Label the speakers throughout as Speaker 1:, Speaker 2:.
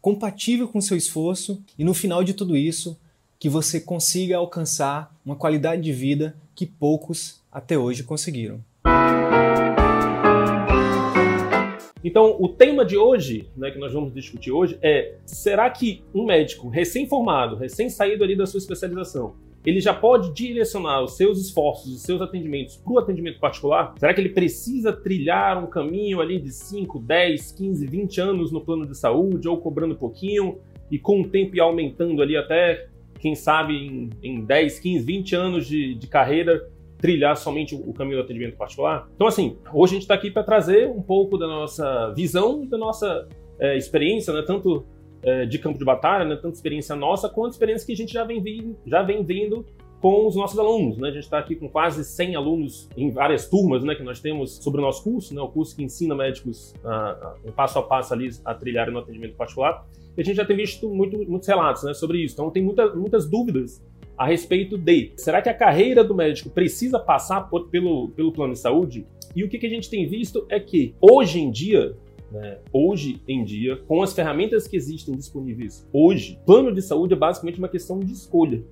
Speaker 1: compatível com seu esforço e no final de tudo isso, que você consiga alcançar uma qualidade de vida que poucos até hoje conseguiram.
Speaker 2: Então, o tema de hoje, né, que nós vamos discutir hoje, é: será que um médico recém-formado, recém-saído ali da sua especialização, ele já pode direcionar os seus esforços, os seus atendimentos para o atendimento particular? Será que ele precisa trilhar um caminho ali de 5, 10, 15, 20 anos no plano de saúde, ou cobrando um pouquinho, e com o tempo ir aumentando ali até, quem sabe, em, em 10, 15, 20 anos de, de carreira, trilhar somente o caminho do atendimento particular? Então, assim, hoje a gente está aqui para trazer um pouco da nossa visão, da nossa é, experiência, né, tanto é, de campo de batalha, né, tanto experiência nossa, quanto experiência que a gente já vem, vi, já vem vendo com os nossos alunos. Né? A gente está aqui com quase 100 alunos em várias turmas né, que nós temos sobre o nosso curso, né, o curso que ensina médicos um passo a passo ali a trilharem no atendimento particular. E a gente já tem visto muito, muitos relatos né, sobre isso. Então, tem muita, muitas dúvidas a respeito de será que a carreira do médico precisa passar por, pelo, pelo plano de saúde? E o que, que a gente tem visto é que, hoje em dia, né, hoje em dia, com as ferramentas que existem disponíveis hoje, plano de saúde é basicamente uma questão de escolha.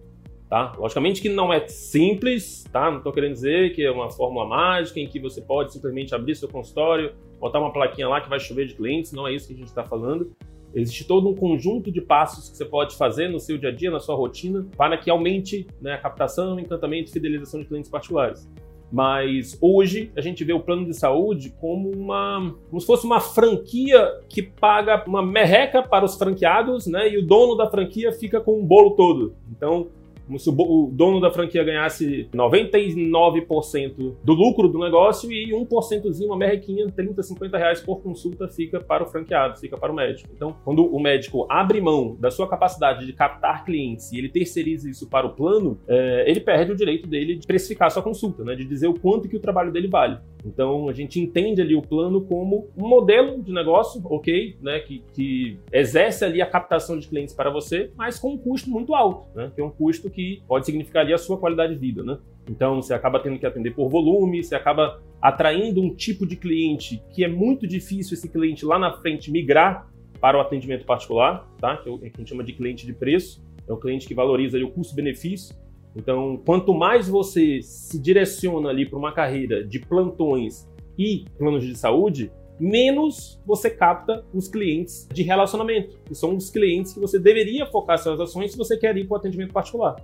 Speaker 2: Tá? Logicamente que não é simples, tá? Não estou querendo dizer que é uma fórmula mágica em que você pode simplesmente abrir seu consultório, botar uma plaquinha lá que vai chover de clientes, não é isso que a gente está falando. Existe todo um conjunto de passos que você pode fazer no seu dia a dia, na sua rotina, para que aumente né, a captação, encantamento e fidelização de clientes particulares. Mas hoje a gente vê o plano de saúde como uma, como se fosse uma franquia que paga uma merreca para os franqueados, né? E o dono da franquia fica com o bolo todo. Então como se o dono da franquia ganhasse 99% do lucro do negócio e 1%zinho, uma merrequinha, 30, 50 reais por consulta fica para o franqueado, fica para o médico. Então, quando o médico abre mão da sua capacidade de captar clientes e ele terceiriza isso para o plano, é, ele perde o direito dele de precificar a sua consulta, né, de dizer o quanto que o trabalho dele vale. Então, a gente entende ali o plano como um modelo de negócio, ok, né, que, que exerce ali a captação de clientes para você, mas com um custo muito alto, né, que é um custo que pode significar ali a sua qualidade de vida, né? Então, você acaba tendo que atender por volume, você acaba atraindo um tipo de cliente que é muito difícil esse cliente lá na frente migrar para o atendimento particular, tá? Que é o que a gente chama de cliente de preço, é o cliente que valoriza ali, o custo-benefício. Então, quanto mais você se direciona ali para uma carreira de plantões e planos de saúde, menos você capta os clientes de relacionamento, que são os clientes que você deveria focar suas ações se você quer ir para o atendimento particular.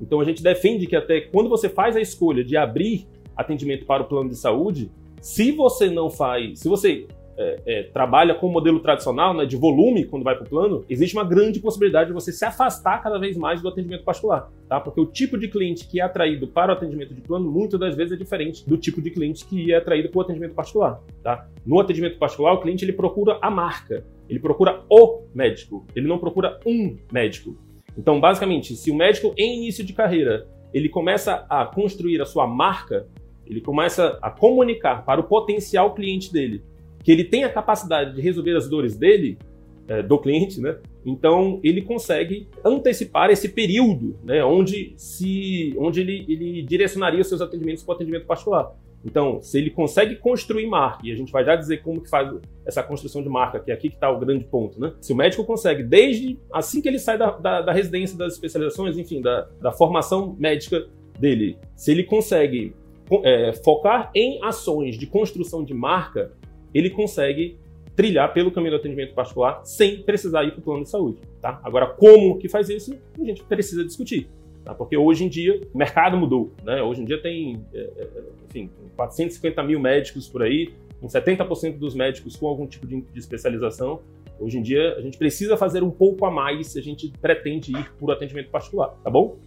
Speaker 2: Então a gente defende que até quando você faz a escolha de abrir atendimento para o plano de saúde, se você não faz, se você é, é, trabalha com o modelo tradicional, né, de volume, quando vai para o plano, existe uma grande possibilidade de você se afastar cada vez mais do atendimento particular, tá? Porque o tipo de cliente que é atraído para o atendimento de plano, muitas das vezes é diferente do tipo de cliente que é atraído para o atendimento particular, tá? No atendimento particular, o cliente ele procura a marca, ele procura o médico, ele não procura um médico. Então, basicamente, se o médico em início de carreira ele começa a construir a sua marca, ele começa a comunicar para o potencial cliente dele que ele tem a capacidade de resolver as dores dele, é, do cliente, né? Então ele consegue antecipar esse período, né, onde se, onde ele, ele direcionaria os seus atendimentos para o atendimento particular. Então, se ele consegue construir marca, e a gente vai já dizer como que faz essa construção de marca, que é aqui que está o grande ponto, né? Se o médico consegue, desde assim que ele sai da, da, da residência das especializações, enfim, da, da formação médica dele, se ele consegue é, focar em ações de construção de marca, ele consegue trilhar pelo caminho do atendimento particular sem precisar ir para o plano de saúde. Tá? Agora, como que faz isso, a gente precisa discutir. Tá? Porque hoje em dia o mercado mudou. Né? Hoje em dia tem é, é, enfim, 450 mil médicos por aí, com 70% dos médicos com algum tipo de, especialização. Hoje em dia a gente precisa fazer um pouco a mais se a gente pretende ir por atendimento particular, tá bom?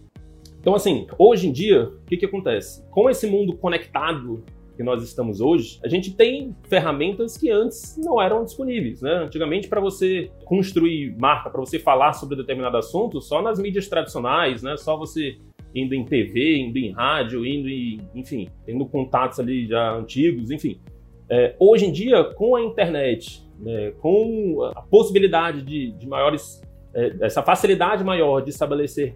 Speaker 2: Então, assim, hoje em dia, o que, que acontece? Com esse mundo conectado que nós estamos hoje, a gente tem ferramentas que antes não eram disponíveis. Né? Antigamente, para você construir marca, para você falar sobre determinado assunto, só nas mídias tradicionais, né? só você indo em TV, indo em rádio, indo em, enfim, tendo contatos ali já antigos, enfim. É, hoje em dia, com a internet, né, com a possibilidade de, de maiores, é, essa facilidade maior de estabelecer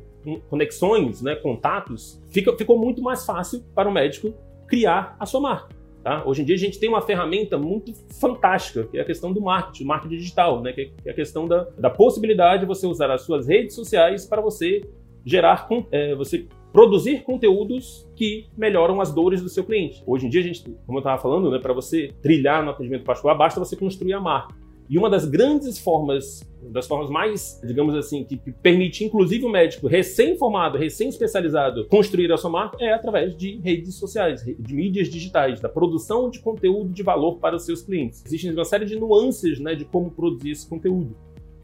Speaker 2: conexões, né, contatos, fica, ficou muito mais fácil para o médico criar a sua marca. Tá? Hoje em dia a gente tem uma ferramenta muito fantástica, que é a questão do marketing, marketing digital, né? que é a questão da, da possibilidade de você usar as suas redes sociais para você gerar, é, você produzir conteúdos que melhoram as dores do seu cliente. Hoje em dia, a gente, como eu estava falando, né, para você trilhar no atendimento particular, basta você construir a marca. E uma das grandes formas, das formas mais, digamos assim, que, permite inclusive o médico recém-formado, recém-especializado construir a sua marca é através de redes sociais, de mídias digitais, da produção de conteúdo de valor para os seus clientes. Existem uma série de nuances né, de como produzir esse conteúdo.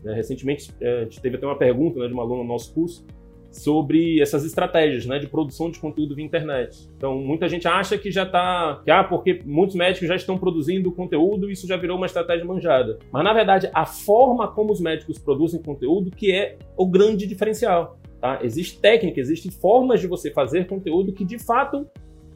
Speaker 2: Né, recentemente, eh, a gente teve até uma pergunta né, de uma aluna no nosso curso sobre essas estratégias né, de produção de conteúdo via internet. Então, muita gente acha que já está. Ah, porque muitos médicos já estão produzindo conteúdo, isso já virou uma estratégia manjada. Mas, na verdade, a forma como os médicos produzem conteúdo que é o grande diferencial. Tá? Existe técnica, existem formas de você fazer conteúdo que, de fato,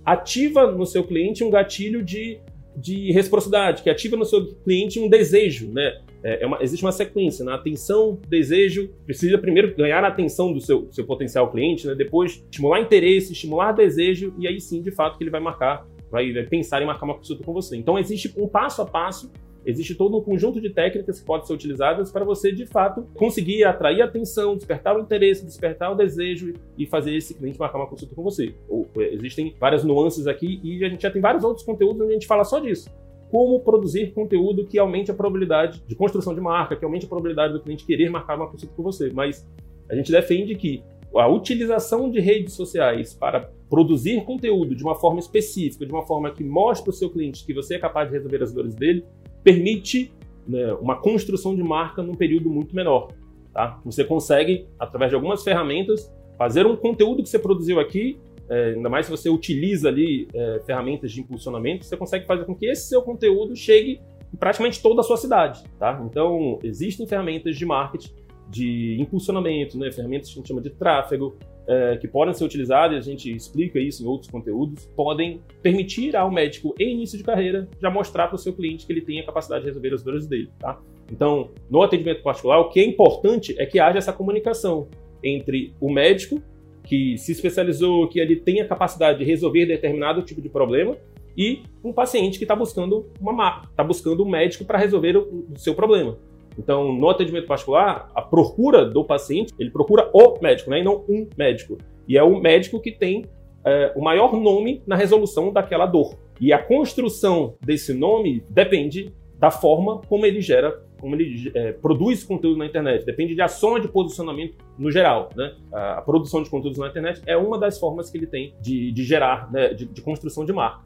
Speaker 2: ativa no seu cliente um gatilho de de reciprocidade, que ativa no seu cliente um desejo, né? É, é uma, existe uma sequência, na né? atenção, desejo, precisa primeiro ganhar a atenção do seu, seu potencial cliente, né? depois estimular interesse, estimular desejo, e aí sim, de fato, que ele vai marcar, vai, vai pensar em marcar uma consulta com você. Então existe um passo a passo Existe todo um conjunto de técnicas que podem ser utilizadas para você, de fato, conseguir atrair a atenção, despertar o interesse, despertar o desejo e fazer esse cliente marcar uma consulta com você. Ou, é, existem várias nuances aqui e a gente já tem vários outros conteúdos onde a gente fala só disso como produzir conteúdo que aumente a probabilidade de construção de marca, que aumente a probabilidade do cliente querer marcar uma consulta com você. Mas a gente defende que a utilização de redes sociais para produzir conteúdo de uma forma específica, de uma forma que mostre para o seu cliente que você é capaz de resolver as dores dele, permite né, uma construção de marca num período muito menor. Tá? Você consegue, através de algumas ferramentas, fazer um conteúdo que você produziu aqui é, ainda mais se você utiliza ali é, ferramentas de impulsionamento, você consegue fazer com que esse seu conteúdo chegue em praticamente toda a sua cidade, tá? Então, existem ferramentas de marketing, de impulsionamento, né? ferramentas que a gente chama de tráfego, é, que podem ser utilizadas, a gente explica isso em outros conteúdos, podem permitir ao médico, em início de carreira, já mostrar para o seu cliente que ele tem a capacidade de resolver as dores dele, tá? Então, no atendimento particular, o que é importante é que haja essa comunicação entre o médico que se especializou, que ele tem a capacidade de resolver determinado tipo de problema, e um paciente que está buscando uma está buscando um médico para resolver o, o, seu problema. Então, no atendimento particular, a procura do paciente, ele procura o médico, né, e não um médico. E é o médico que tem é, o maior nome na resolução daquela dor. E a construção desse nome depende da forma como ele gera como ele é, produz conteúdo na internet, depende de soma de posicionamento no geral. Né? A, a, produção de conteúdos na internet é uma das formas que ele tem de, de gerar, né, de, de, construção de marca.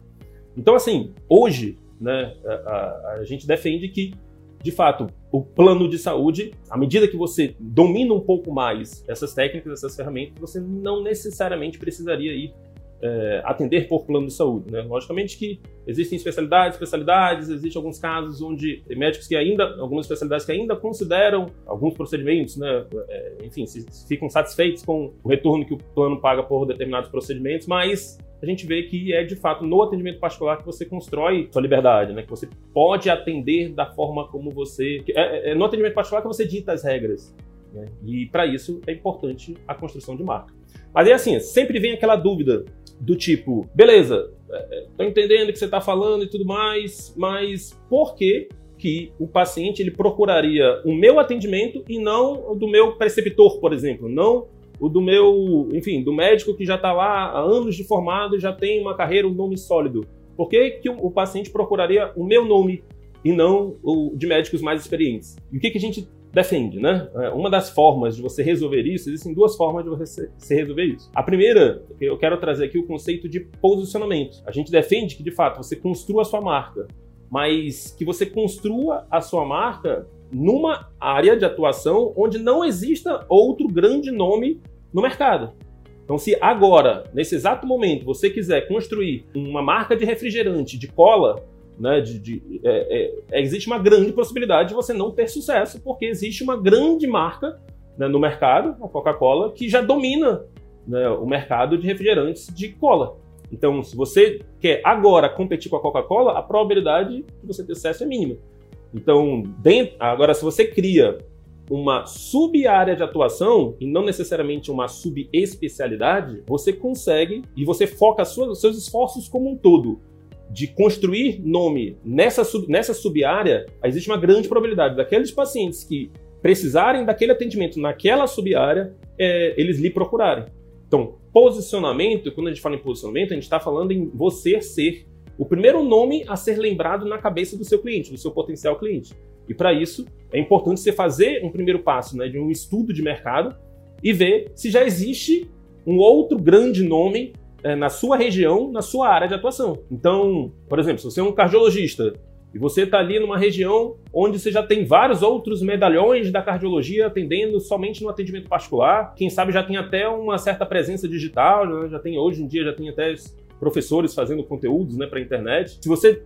Speaker 2: Então, assim, hoje, né, a, a, a gente defende que de fato, o plano de saúde, à medida que você domina um pouco mais essas técnicas, essas ferramentas, você não necessariamente precisaria ir é, atender por plano de saúde. Né? Logicamente que existem especialidades, especialidades, existem alguns casos onde médicos que ainda, algumas especialidades que ainda consideram alguns procedimentos, né, é, enfim, se, se ficam satisfeitos com o retorno que o plano paga por determinados procedimentos, mas a gente vê que é de fato no atendimento particular que você constrói sua liberdade, né? Que você pode atender da forma como você. É, é no atendimento particular que você dita as regras. Né? E para isso é importante a construção de marca. Mas é assim, sempre vem aquela dúvida do tipo, beleza, é, tô entendendo o que você está falando e tudo mais, mas por que que o paciente ele procuraria o meu atendimento e não o do meu preceptor, por exemplo, não o do meu, enfim, do médico que já está lá há anos de formado, já tem uma carreira, um nome sólido. Por que, que o, paciente procuraria o meu nome e não o de médicos mais experientes? E o que, que a gente defende, né? É, uma das formas de você resolver isso, existem duas formas de você resolver isso. A primeira, eu quero trazer aqui o conceito de posicionamento. A gente defende que, de fato, você construa a sua marca, mas que você construa a sua marca numa área de atuação onde não exista outro grande nome no mercado. Então, se agora, nesse exato momento, você quiser construir uma marca de refrigerante de cola, né, de, de é, é, existe uma grande possibilidade de você não ter sucesso, porque existe uma grande marca né, no mercado, a Coca-Cola, que já domina né, o mercado de refrigerantes de cola. Então, se você quer agora competir com a Coca-Cola, a probabilidade de você ter sucesso é mínima. Então, dentro, agora, se você cria uma sub-área de atuação e não necessariamente uma subespecialidade, você consegue e você foca os seus esforços como um todo de construir nome nessa, sub, nessa sub-área, existe uma grande probabilidade daqueles pacientes que precisarem daquele atendimento naquela sub-área, é, eles lhe procurarem. Então, posicionamento, quando a gente fala em posicionamento, a gente está falando em você ser o primeiro nome a ser lembrado na cabeça do seu cliente, do seu potencial cliente. E para isso, é importante você fazer um primeiro passo né, de um estudo de mercado e ver se já existe um outro grande nome é, na sua região, na sua área de atuação. Então, por exemplo, se você é um cardiologista e você está ali numa região onde você já tem vários outros medalhões da cardiologia atendendo somente no atendimento particular, quem sabe já tem até uma certa presença digital, né? já tem hoje em dia já tem até professores fazendo conteúdos né, para a internet. Se você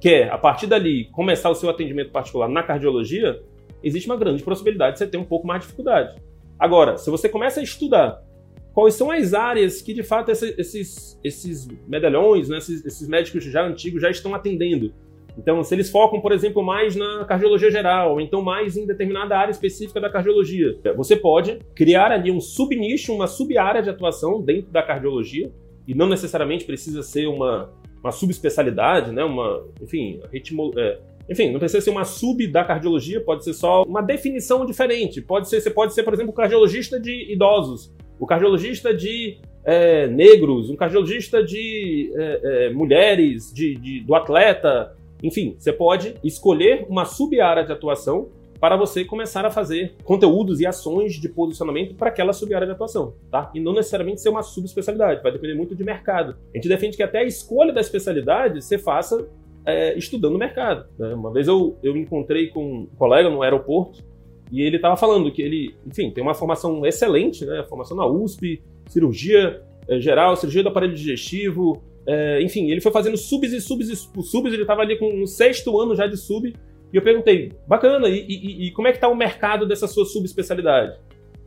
Speaker 2: quer, a partir dali, começar o seu atendimento particular na cardiologia, existe uma grande possibilidade de você ter um pouco mais de dificuldade. Agora, se você começa a estudar quais são as áreas que, de fato, esses, esses medalhões, né, esses, esses médicos já antigos já estão atendendo, então, se eles focam, por exemplo, mais na cardiologia geral, ou então mais em determinada área específica da cardiologia, você pode criar ali um subnicho, uma sub-área de atuação dentro da cardiologia, e não necessariamente precisa ser uma, uma subespecialidade, né? Uma, enfim, ritmo, é, enfim, não precisa ser uma sub da cardiologia, pode ser só uma definição diferente. Pode ser, você pode ser, por exemplo, cardiologista de idosos, o cardiologista de é, negros, um cardiologista de é, é, mulheres, de, de, do atleta. Enfim, você pode escolher uma sub-área de atuação para você começar a fazer conteúdos e ações de posicionamento para aquela sub-área de atuação, tá? E não necessariamente ser uma subespecialidade, vai depender muito de mercado. A gente defende que até a escolha da especialidade você faça é, estudando o mercado. Né? Uma vez eu, eu encontrei com um colega no aeroporto e ele estava falando que ele, enfim, tem uma formação excelente, né? Formação na USP, cirurgia é, geral, cirurgia do aparelho digestivo, é, enfim, ele foi fazendo subs e subs e subs, ele estava ali com o sexto ano já de sub, e eu perguntei, bacana, e, e, e como é que está o mercado dessa sua subespecialidade?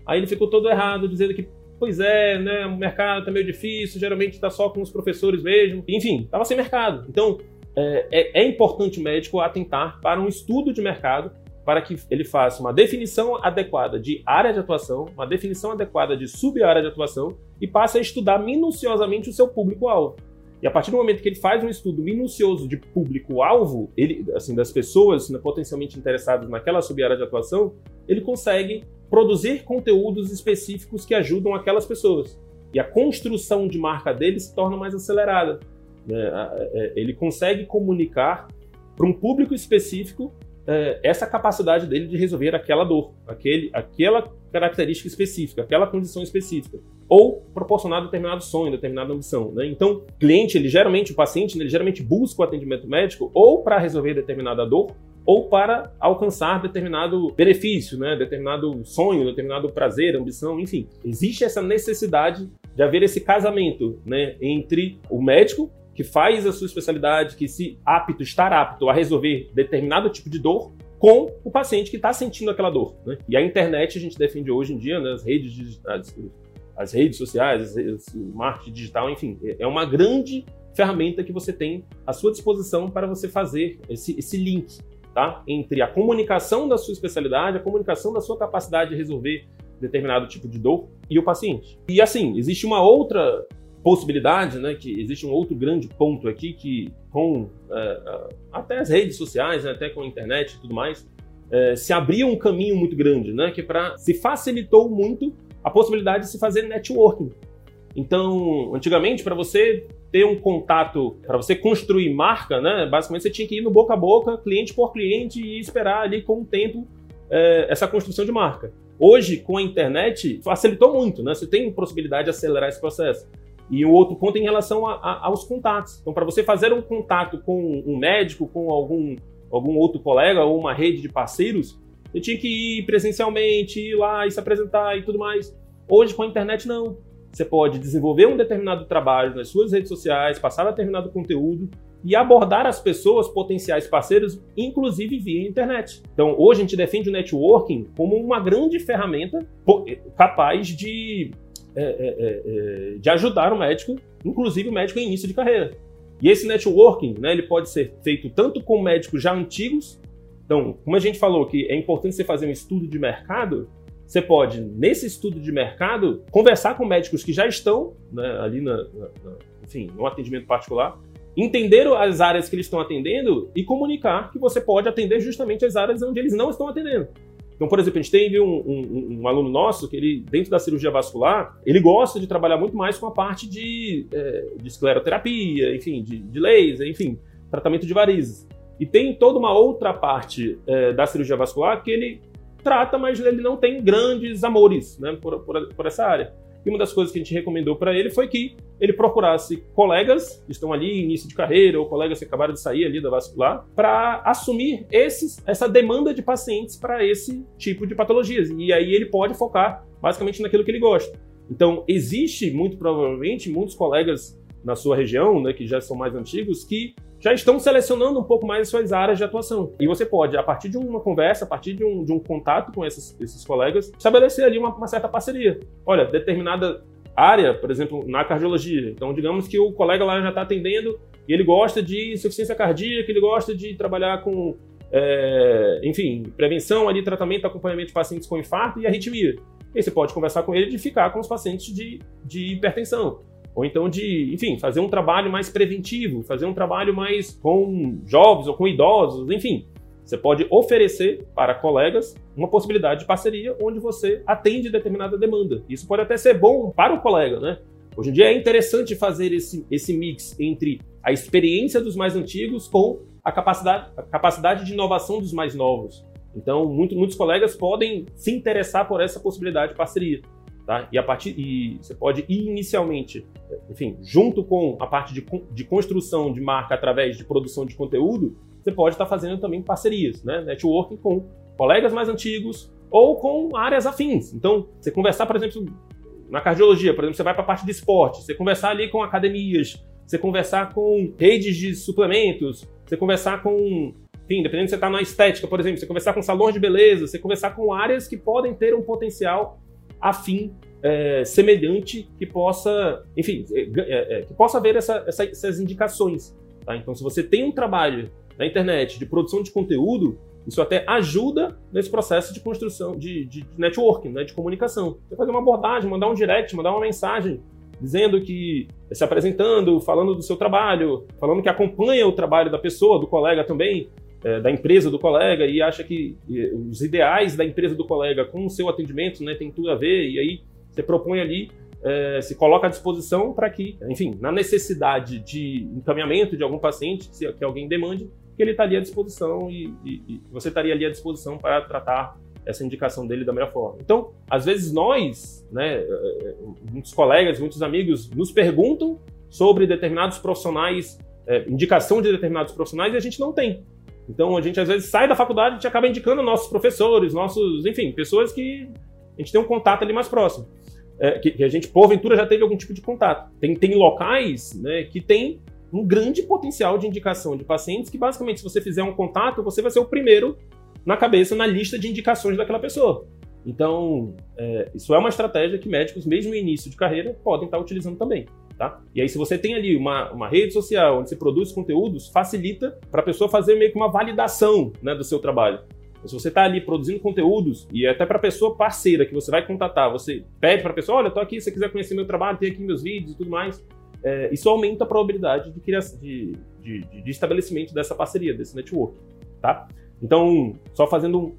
Speaker 2: Aí ele ficou todo errado, dizendo que, pois é, né, o mercado está meio difícil, geralmente está só com os professores mesmo. Enfim, estava sem mercado. Então, é, é, é importante o médico atentar para um estudo de mercado para que ele faça uma definição adequada de área de atuação, uma definição adequada de sub-área de atuação e passe a estudar minuciosamente o seu público-alvo. E a partir do momento que ele faz um estudo minucioso de público-alvo, ele, assim, das pessoas né, potencialmente interessadas naquela sub-área de atuação, ele consegue produzir conteúdos específicos que ajudam aquelas pessoas. E a construção de marca dele se torna mais acelerada. Né? Ele consegue comunicar para um público específico é, essa capacidade dele de resolver aquela dor, aquele, aquela característica específica, aquela condição específica ou proporcionar determinado sonho, determinada ambição. Né? Então, cliente, ele geralmente, o paciente, ele geralmente busca o atendimento médico ou para resolver determinada dor ou para alcançar determinado benefício, né? determinado sonho, determinado prazer, ambição, enfim. Existe essa necessidade de haver esse casamento né? entre o médico que faz a sua especialidade, que se apto, estar apto a resolver determinado tipo de dor, com o paciente que está sentindo aquela dor. Né? E a internet a gente defende hoje em dia, né, as redes digitais, as redes sociais, o marketing digital, enfim, é uma grande ferramenta que você tem à sua disposição para você fazer esse, esse link tá? entre a comunicação da sua especialidade, a comunicação da sua capacidade de resolver determinado tipo de dor e o paciente. E assim, existe uma outra possibilidade, né, que existe um outro grande ponto aqui que com é, até as redes sociais, né, até com a internet e tudo mais, é, se abriu um caminho muito grande, né, que para se facilitou muito a possibilidade de se fazer networking. Então, antigamente, para você ter um contato, para você construir marca, né, basicamente você tinha que ir no boca a boca, cliente por cliente, e esperar ali com o tempo é, essa construção de marca. Hoje, com a internet, facilitou muito, né? Você tem possibilidade de acelerar esse processo. E o outro ponto é em relação a, a, aos contatos. Então, para você fazer um contato com um médico, com algum, algum outro colega ou uma rede de parceiros, eu tinha que ir presencialmente, ir lá e se apresentar e tudo mais. Hoje, com a internet, não. você pode desenvolver um determinado trabalho nas suas redes sociais, passar determinado conteúdo e abordar as pessoas, potenciais parceiros, inclusive via internet. Então, hoje a gente defende o networking como uma grande ferramenta capaz de, é, é, de ajudar o médico, inclusive o médico em início de carreira. E esse networking, né, ele pode ser feito tanto com médicos já antigos. Então, como a gente falou que é importante você fazer um estudo de mercado, você pode, nesse estudo de mercado, conversar com médicos que já estão né, ali na, na, na, enfim, no atendimento particular, entender as áreas que eles estão atendendo e comunicar que você pode atender justamente as áreas onde eles não estão atendendo. Então, por exemplo, a gente teve um, um, um, aluno nosso que ele, dentro da cirurgia vascular, ele gosta de trabalhar muito mais com a parte de, é, de escleroterapia, enfim, de, de laser, enfim, tratamento de varizes. E tem toda uma outra parte é, da cirurgia vascular que ele trata, mas ele não tem grandes amores né, por, por, por essa área. E uma das coisas que a gente recomendou para ele foi que ele procurasse colegas que estão ali início de carreira ou colegas que acabaram de sair ali da vascular para assumir esses, essa demanda de pacientes para esse tipo de patologias. E aí ele pode focar basicamente naquilo que ele gosta. Então, existe muito provavelmente muitos colegas na sua região, né, que já são mais antigos, que já estão selecionando um pouco mais as suas áreas de atuação. E você pode, a partir de uma conversa, a partir de um, de um contato com esses, esses colegas, estabelecer ali uma, uma certa parceria. Olha, determinada área, por exemplo, na cardiologia. Então, digamos que o colega lá já está atendendo e ele gosta de insuficiência cardíaca, ele gosta de trabalhar com, é, enfim, prevenção ali, tratamento, acompanhamento de pacientes com infarto e arritmia. E você pode conversar com ele de ficar com os pacientes de, de hipertensão. Ou então de, enfim, fazer um trabalho mais preventivo, fazer um trabalho mais com jovens ou com idosos, enfim. Você pode oferecer para colegas uma possibilidade de parceria onde você atende determinada demanda. Isso pode até ser bom para o colega, né? Hoje em dia é interessante fazer esse, esse mix entre a experiência dos mais antigos com a capacidade, a capacidade de inovação dos mais novos. Então, muito, muitos colegas podem se interessar por essa possibilidade de parceria. Tá? E a partir e você pode inicialmente, enfim, junto com a parte de, de construção de marca através de produção de conteúdo, você pode estar fazendo também parcerias, né? Networking com colegas mais antigos ou com áreas afins. Então, você conversar, por exemplo, na cardiologia, por exemplo, você vai para a parte de esporte, você conversar ali com academias, você conversar com redes de suplementos, você conversar com enfim, dependendo se você está na estética, por exemplo, você conversar com salões de beleza, você conversar com áreas que podem ter um potencial afim é, semelhante que possa, enfim, é, é, é, que possa haver essa, essa, essas indicações. Tá? Então, se você tem um trabalho na internet de produção de conteúdo, isso até ajuda nesse processo de construção, de, de networking, né, de comunicação. Você fazer uma abordagem, mandar um direct, mandar uma mensagem dizendo que se apresentando, falando do seu trabalho, falando que acompanha o trabalho da pessoa, do colega também, é, da empresa do colega e acha que os ideais da empresa do colega com o seu atendimento né, tem tudo a ver, e aí você propõe ali, é, se coloca à disposição para que, enfim, na necessidade de encaminhamento de algum paciente, se, que alguém demande, que ele estaria à disposição e, e, e você estaria ali à disposição para tratar essa indicação dele da melhor forma. Então, às vezes nós, né, é, é, muitos colegas, muitos amigos nos perguntam sobre determinados profissionais, é, indicação de determinados profissionais e a gente não tem. Então a gente às vezes sai da faculdade e acaba indicando nossos professores, nossos, enfim, pessoas que a gente tem um contato ali mais próximo. É, que, que, a gente, porventura, já teve algum tipo de contato. Tem, tem locais né, que tem um grande potencial de indicação de pacientes que, basicamente, se você fizer um contato, você vai ser o primeiro na cabeça, na lista de indicações daquela pessoa. Então, é, isso é uma estratégia que médicos, mesmo no início de carreira, podem estar utilizando também. Tá? E aí, se você tem ali uma, uma rede social onde você produz conteúdos, facilita para a pessoa fazer meio que uma validação né, do seu trabalho. Então, se você está ali produzindo conteúdos, e até para pessoa parceira que você vai contatar, você pede para a pessoa: olha, estou aqui, se você quiser conhecer meu trabalho, tem aqui meus vídeos e tudo mais. É, isso aumenta a probabilidade de, de, de, de, estabelecimento dessa parceria, desse network. Tá? Então, só fazendo um,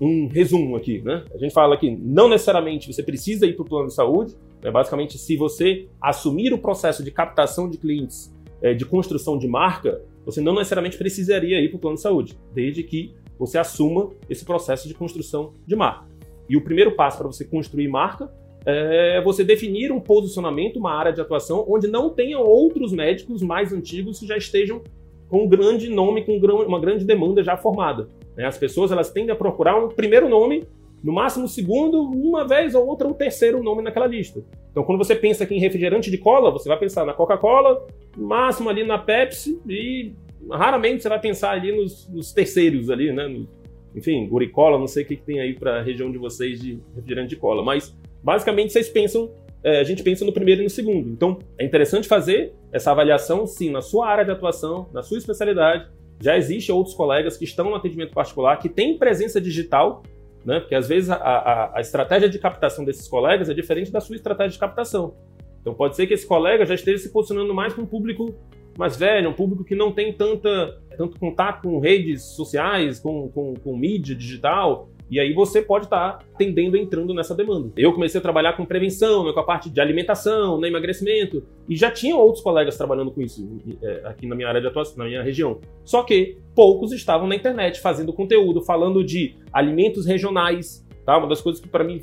Speaker 2: um resumo aqui, né? A gente fala que não necessariamente você precisa ir para o plano de saúde, né? basicamente, se você assumir o processo de captação de clientes, é, de construção de marca, você não necessariamente precisaria ir para o plano de saúde, desde que você assuma esse processo de construção de marca. E o primeiro passo para você construir marca é você definir um posicionamento, uma área de atuação, onde não tenham outros médicos mais antigos que já estejam com um grande nome, com uma grande demanda já formada. Né? As pessoas elas tendem a procurar um primeiro nome, no máximo um segundo, uma vez ou outra um terceiro nome naquela lista. Então, quando você pensa aqui em refrigerante de cola, você vai pensar na Coca-Cola, máximo ali na Pepsi e raramente você vai pensar ali nos, nos terceiros ali, né? No, enfim, Guricola, não sei o que, que tem aí para a região de vocês de refrigerante de cola, mas basicamente vocês pensam, é, a gente pensa no primeiro e no segundo. Então, é interessante fazer essa avaliação, sim, na sua área de atuação, na sua especialidade. Já existem outros colegas que estão no atendimento particular, que têm presença digital, né? Porque às vezes a, a, a estratégia de captação desses colegas é diferente da sua estratégia de captação. Então pode ser que esse colega já esteja se posicionando mais para um público mais velho, um público que não tem tanta, tanto contato com redes sociais, com, com, com mídia digital, e aí você pode estar tá tendendo entrando nessa demanda. Eu comecei a trabalhar com prevenção, né, com a parte de alimentação, né, emagrecimento, e já tinha outros colegas trabalhando com isso é, aqui na minha área de atuação, na minha região. Só que poucos estavam na internet fazendo conteúdo, falando de alimentos regionais, tá? Uma das coisas que para mim,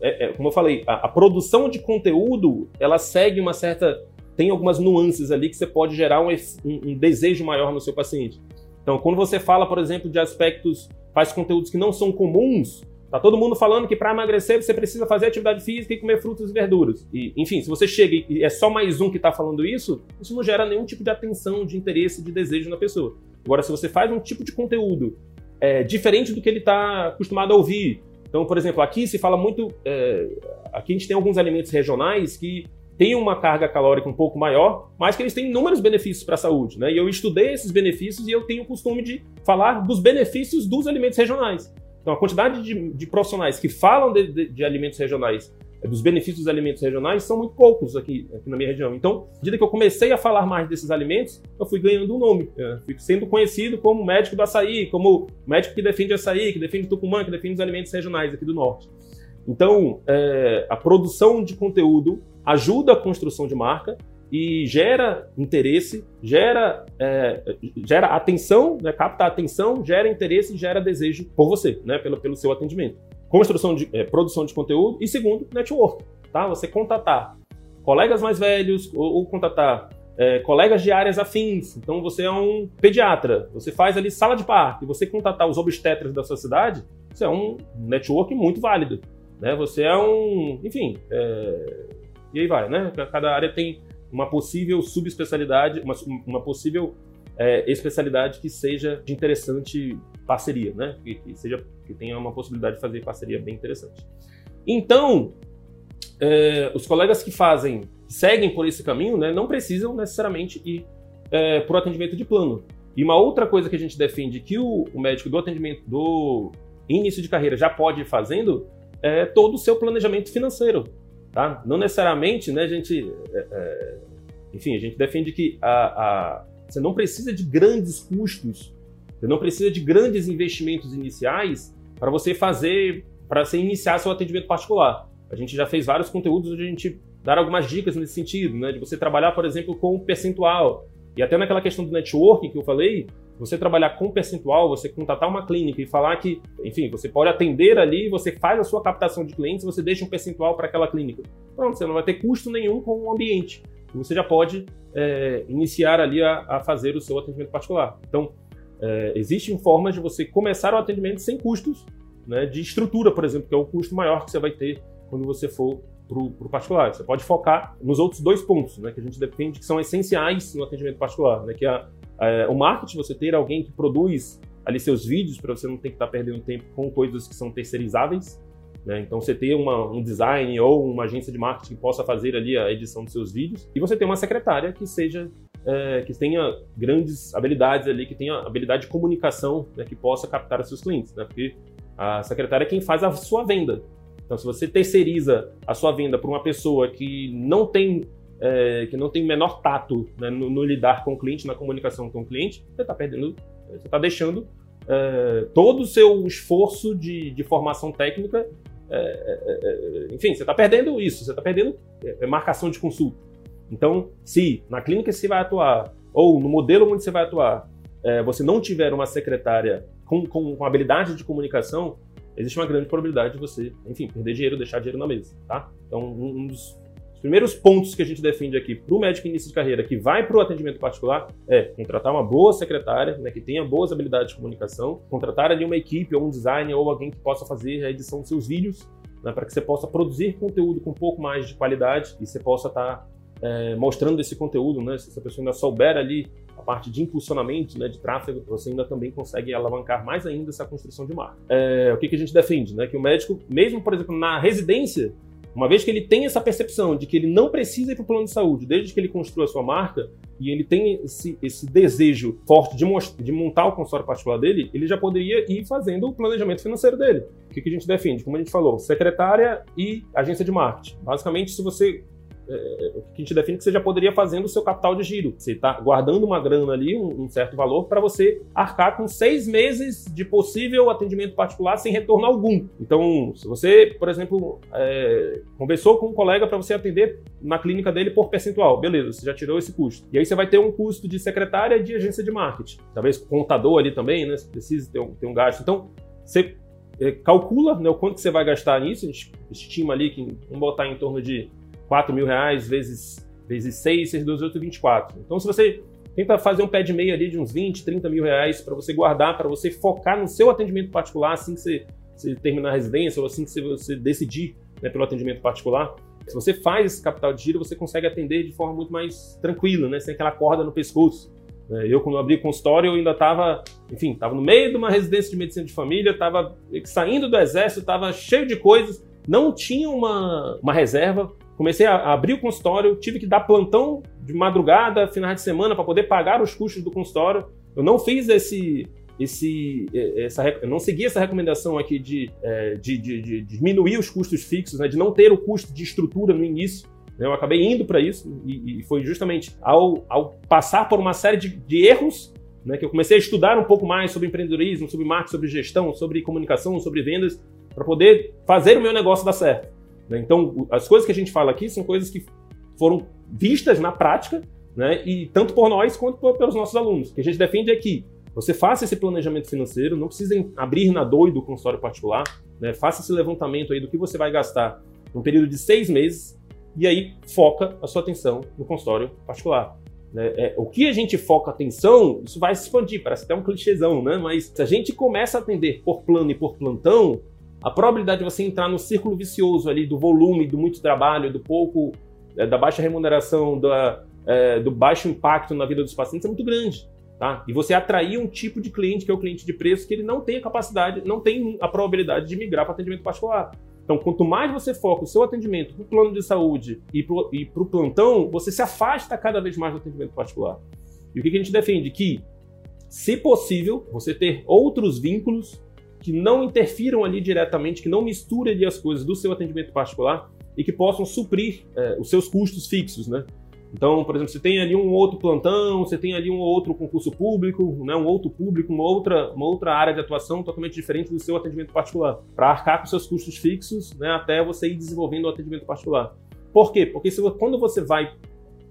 Speaker 2: é, é, como eu falei, a, a produção de conteúdo, ela segue uma certa tem algumas nuances ali que você pode gerar um, um, um, desejo maior no seu paciente. Então, quando você fala, por exemplo, de aspectos, faz conteúdos que não são comuns, tá todo mundo falando que para emagrecer você precisa fazer atividade física e comer frutas e verduras. E, enfim, se você chega e é só mais um que está falando isso, isso não gera nenhum tipo de atenção, de interesse, de desejo na pessoa. Agora, se você faz um tipo de conteúdo é, diferente do que ele está acostumado a ouvir, então, por exemplo, aqui se fala muito. É, aqui a gente tem alguns alimentos regionais que têm uma carga calórica um pouco maior, mas que eles têm inúmeros benefícios para a saúde. Né? E eu estudei esses benefícios e eu tenho o costume de falar dos benefícios dos alimentos regionais. Então, a quantidade de, de profissionais que falam de, de, de, alimentos regionais, é, dos benefícios dos alimentos regionais, são muito poucos aqui, aqui, na minha região. Então, à medida que eu comecei a falar mais desses alimentos, eu fui ganhando um nome. Fui sendo conhecido como médico do açaí, como médico que defende açaí, que defende tucumã, que defende os alimentos regionais aqui do norte. Então, é, a produção de conteúdo ajuda a construção de marca e gera interesse, gera, é, gera atenção, né, capta atenção, gera interesse e gera desejo por você, né, pelo, pelo seu atendimento. Construção de é, produção de conteúdo e segundo, network, tá? Você contatar colegas mais velhos ou, ou contatar é, colegas de áreas afins. Então você é um pediatra, você faz ali sala de parto, e você contatar os obstetras da sua cidade, isso é um network muito válido. Né? Você é um, enfim, é, e aí vai, né? Cada área tem uma possível subespecialidade, uma, uma possível é, especialidade que seja de interessante parceria, né? Que, que, seja que tenha uma possibilidade de fazer parceria bem interessante. Então, é, os colegas que fazem, seguem por esse caminho, né, não precisam necessariamente ir é, para o atendimento de plano. E uma outra coisa que a gente defende que o, o médico do atendimento do início de carreira já pode ir fazendo é todo o seu planejamento financeiro. Tá? Não necessariamente, né, a gente, é, é, enfim, a gente defende que a, a, você não precisa de grandes custos, você não precisa de grandes investimentos iniciais para você fazer, para você iniciar seu atendimento particular. A gente já fez vários conteúdos onde a gente dar algumas dicas nesse sentido, né, de você trabalhar, por exemplo, com percentual. E até naquela questão do networking que eu falei, você trabalhar com percentual, você contatar uma clínica e falar que, enfim, você pode atender ali, você faz a sua captação de clientes, você deixa um percentual para aquela clínica. Pronto, você não vai ter custo nenhum com o ambiente. Você já pode é, iniciar ali a, a, fazer o seu atendimento particular. Então, é, existem formas de você começar o atendimento sem custos né, de estrutura, por exemplo, que é o custo maior que você vai ter quando você for para o particular. Você pode focar nos outros dois pontos né, que a gente defende que são essenciais no atendimento particular, né, que é a é, o marketing, você ter alguém que produz ali seus vídeos para você não ter que estar tá perdendo tempo com coisas que são terceirizáveis. Né? Então, você ter uma, um design ou uma agência de marketing que possa fazer ali a edição dos seus vídeos. E você ter uma secretária que seja é, que tenha grandes habilidades ali, que tenha habilidade de comunicação, né, que possa captar os seus clientes, né? Porque a secretária é quem faz a sua venda. Então, se você terceiriza a sua venda para uma pessoa que não tem é, que não tem menor tato né, no, no, lidar com o cliente, na comunicação com o cliente, você está perdendo, você está deixando é, todo o seu esforço de, de formação técnica, é, é, é enfim, você está perdendo isso, você está perdendo é, marcação de consulta. Então, se na clínica você vai atuar, ou no modelo onde você vai atuar, você não tiver uma secretária com, com, com habilidade de comunicação, existe uma grande probabilidade de você, enfim, perder dinheiro, deixar dinheiro na mesa, tá? Então, um dos os primeiros pontos que a gente defende aqui para o médico início de carreira que vai para o atendimento particular é contratar uma boa secretária, né, que tenha boas habilidades de comunicação, contratar ali uma equipe ou um designer ou alguém que possa fazer a edição dos seus vídeos né, para que você possa produzir conteúdo com um pouco mais de qualidade e você possa estar tá, é, mostrando esse conteúdo, né? Se essa pessoa ainda souber ali a parte de impulsionamento, né, de tráfego, você ainda também consegue alavancar mais ainda essa construção de marca. É, o que, que a gente defende, né? Que o médico, mesmo por exemplo na residência, uma vez que ele tem essa percepção de que ele não precisa ir para o plano de saúde, desde que ele construa a sua marca, e ele tem esse, esse desejo forte de, de, montar o consultório particular dele, ele já poderia ir fazendo o planejamento financeiro dele. O que, que a gente defende? Como a gente falou, secretária e agência de marketing. Basicamente, se você é, o que a gente define que você já poderia fazendo o seu capital de giro. Você está guardando uma grana ali, um, um certo valor, para você arcar com seis meses de possível atendimento particular sem retorno algum. Então, se você, por exemplo, é, conversou com um colega para você atender na clínica dele por percentual, beleza, você já tirou esse custo. E aí você vai ter um custo de secretária de agência de marketing. Talvez contador ali também, né? Você precisa ter um, ter um gasto. Então, você é, calcula né, o quanto que você vai gastar nisso, a gente estima ali que vamos botar em torno de 4 mil reais vezes, vezes 6, 6, 12, 8, 24. Então, se você tenta fazer um pé de meia ali de uns 20, 30 mil reais para você guardar, para você focar no seu atendimento particular assim que você, você terminar a residência ou assim que você decidir né, pelo atendimento particular. Se você faz esse capital de giro, você consegue atender de forma muito mais tranquila, né? sem aquela corda no pescoço. É, eu, quando abri o consultório, eu ainda estava, enfim, estava no meio de uma residência de medicina de família, estava saindo do exército, estava cheio de coisas, não tinha uma, uma reserva, comecei a abrir o consultório, tive que dar plantão de madrugada, finais de semana, para poder pagar os custos do consultório. Eu não fiz esse. esse essa, eu não segui essa recomendação aqui de, é, de, de, de diminuir os custos fixos, né, de não ter o custo de estrutura no início. Né. Eu acabei indo para isso e, e, foi justamente ao, ao passar por uma série de, de erros né, que eu comecei a estudar um pouco mais sobre empreendedorismo, sobre marketing, sobre gestão, sobre comunicação, sobre vendas, para poder fazer o meu negócio dar certo. Né? Então, as coisas que a gente fala aqui são coisas que foram vistas na prática, né? e tanto por nós quanto pelos nossos alunos. O que a gente defende é que você faça esse planejamento financeiro, não precisa abrir na doido o consultório particular, né? faça esse levantamento aí do que você vai gastar num período de seis meses, e aí foca a sua atenção no consultório particular. Né? É, o que a gente foca atenção, isso vai se expandir, parece até um clichêzão, né? Mas se a gente começa a atender por plano e por plantão, a probabilidade de você entrar no círculo vicioso ali do volume, do muito trabalho, do pouco, é, da baixa remuneração, da, é, do baixo impacto na vida dos pacientes é muito grande. Tá? E você atrair um tipo de cliente, que é o cliente de preço, que ele não tem a capacidade, não tem a probabilidade de migrar para atendimento particular. Então, quanto mais você foca o seu atendimento para o plano de saúde e para o plantão, você se afasta cada vez mais do atendimento particular. E o que a gente defende? Que, se possível, você ter outros vínculos que não interfiram ali diretamente, que não misturem ali as coisas do seu atendimento particular e que possam suprir é, os seus custos fixos, né? Então, por exemplo, você tem ali um outro plantão, você tem ali um outro concurso público, né, um outro público, uma outra, uma outra área de atuação totalmente diferente do seu atendimento particular, para arcar com seus custos fixos, né, até você ir desenvolvendo o atendimento particular. Por quê? Porque se, quando você vai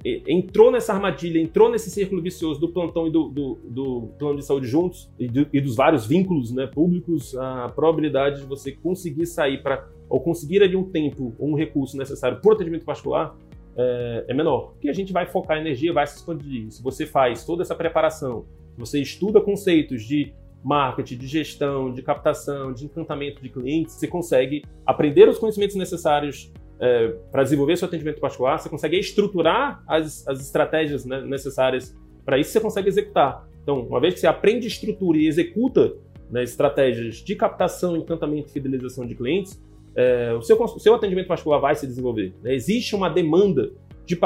Speaker 2: entrou nessa armadilha, entrou nesse círculo vicioso do plantão e do, do, do plano de saúde juntos e, do, e, dos vários vínculos né, públicos, a probabilidade de você conseguir sair para ou conseguir ali um tempo ou um recurso necessário por atendimento particular é, é menor. Porque a gente vai focar a energia, vai se expandir. Se você faz toda essa preparação, você estuda conceitos de marketing, de gestão, de captação, de encantamento de clientes, você consegue aprender os conhecimentos necessários é, para desenvolver seu atendimento particular, você consegue estruturar as, as estratégias né, necessárias para isso, você consegue executar. Então, uma vez que você aprende estrutura e executa né, estratégias de captação, encantamento e fidelização de clientes, é, o, seu, o seu atendimento particular vai se desenvolver. Né? Existe uma demanda de,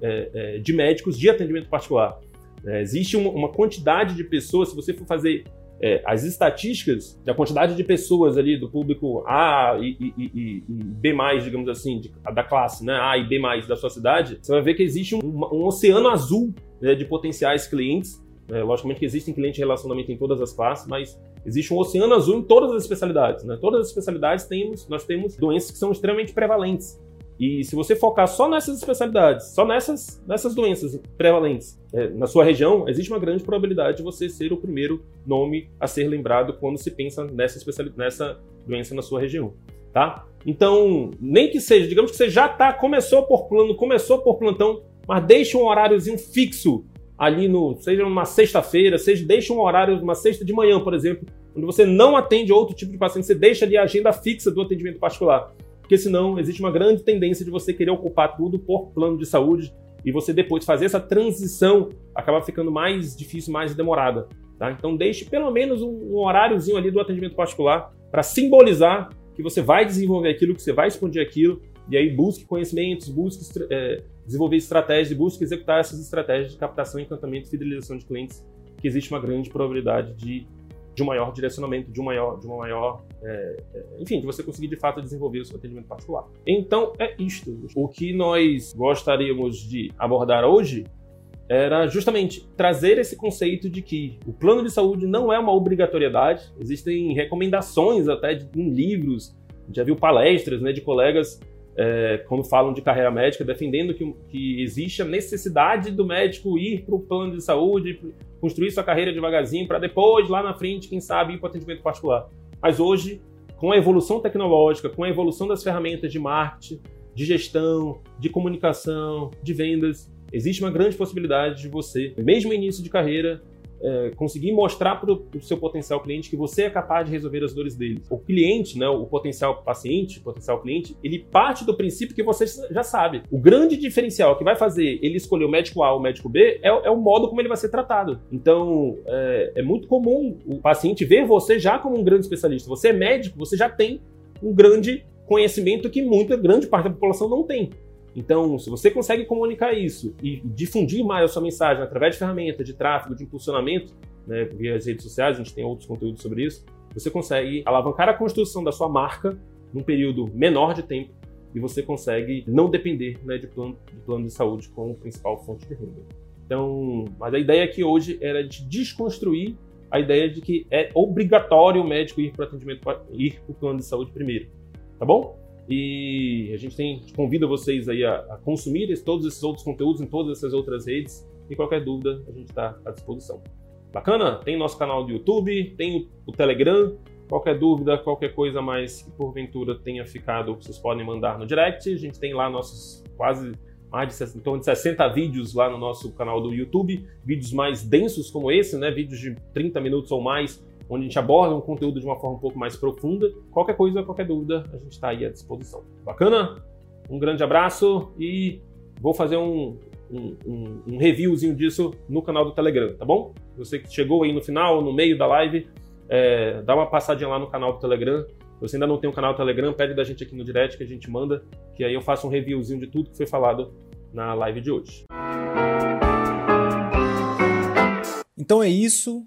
Speaker 2: é, é, de médicos de atendimento particular. É, existe uma, uma quantidade de pessoas, se você for fazer é, as estatísticas da quantidade de pessoas ali do público A e, e, e, e B+, digamos assim, de, da classe né, A e B+, da sua cidade, você vai ver que existe um, um oceano azul né, de potenciais clientes. Né, logicamente que existem clientes de relacionamento em todas as classes, mas existe um oceano azul em todas as especialidades. Né? Todas as especialidades temos, nós temos doenças que são extremamente prevalentes. E se você focar só nessas especialidades, só nessas, nessas doenças prevalentes é, na sua região, existe uma grande probabilidade de você ser o primeiro nome a ser lembrado quando se pensa nessa, nessa doença na sua região. Tá? Então, nem que seja, digamos que você já tá, começou por plano, começou por plantão, mas deixe um horáriozinho fixo ali no, seja numa sexta-feira, seja deixe um horário, uma sexta de manhã, por exemplo, onde você não atende outro tipo de paciente, você deixa ali a agenda fixa do atendimento particular porque senão existe uma grande tendência de você querer ocupar tudo por plano de saúde e você depois fazer essa transição acaba ficando mais difícil, mais demorada. Tá? Então deixe pelo menos um, um horáriozinho ali do atendimento particular para simbolizar que você vai desenvolver aquilo, que você vai expandir aquilo, e aí busque conhecimentos, busque é, desenvolver estratégias busque executar essas estratégias de captação, encantamento e fidelização de clientes, que existe uma grande probabilidade de de um maior direcionamento, de um maior, de uma maior, é, é, enfim, de você conseguir de fato desenvolver o seu atendimento particular. Então é isto. O que nós gostaríamos de abordar hoje era justamente trazer esse conceito de que o plano de saúde não é uma obrigatoriedade. Existem recomendações até de, em livros, já viu palestras né, de colegas é, quando falam de carreira médica, defendendo que, que existe a necessidade do médico ir para o plano de saúde, construir sua carreira devagarzinho, para depois, lá na frente, quem sabe, ir para o atendimento particular. Mas hoje, com a evolução tecnológica, com a evolução das ferramentas de marketing, de gestão, de comunicação, de vendas, existe uma grande possibilidade de você, mesmo no início de carreira, é, conseguir mostrar para o seu potencial cliente que você é capaz de resolver as dores dele. O cliente, né, o potencial paciente, o potencial cliente, ele parte do princípio que você já sabe. O grande diferencial que vai fazer ele escolher o médico A ou o médico B é, é o modo como ele vai ser tratado. Então, é, é muito comum o paciente ver você já como um grande especialista. Você é médico, você já tem um grande conhecimento que muita grande parte da população não tem. Então, se você consegue comunicar isso e difundir mais a sua mensagem através de ferramentas de tráfego, de impulsionamento, né, via as redes sociais, a gente tem outros conteúdos sobre isso, você consegue alavancar a construção da sua marca num período menor de tempo e você consegue não depender né, de, plano, de plano de saúde como principal fonte de renda. Então, mas a ideia aqui hoje era de desconstruir a ideia de que é obrigatório o médico ir para o atendimento, ir para o plano de saúde primeiro, tá bom? E a gente tem, convida vocês aí a, a consumir todos esses outros conteúdos em todas essas outras redes. E qualquer dúvida, a gente está à disposição. Bacana? Tem nosso canal do YouTube, tem o, o Telegram. Qualquer dúvida, qualquer coisa mais que porventura tenha ficado, vocês podem mandar no direct. A gente tem lá nossos quase mais de em torno de 60 vídeos lá no nosso canal do YouTube, vídeos mais densos como esse, né? Vídeos de 30 minutos ou mais, onde a gente aborda um conteúdo de uma forma um pouco mais profunda. Qualquer coisa, qualquer dúvida, a gente está aí à disposição. Bacana? Um grande abraço e vou fazer um, um, um, um, reviewzinho disso no canal do Telegram, tá bom? Você que chegou aí no final, no meio da live, é, dá uma passadinha lá no canal do Telegram. Se você ainda não tem um canal do Telegram, pede da gente aqui no direct que a gente manda, que aí eu faço um reviewzinho de tudo que foi falado na live de hoje.
Speaker 1: Então é isso.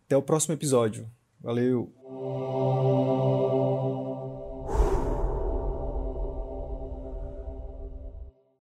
Speaker 1: Até o próximo episódio. Valeu!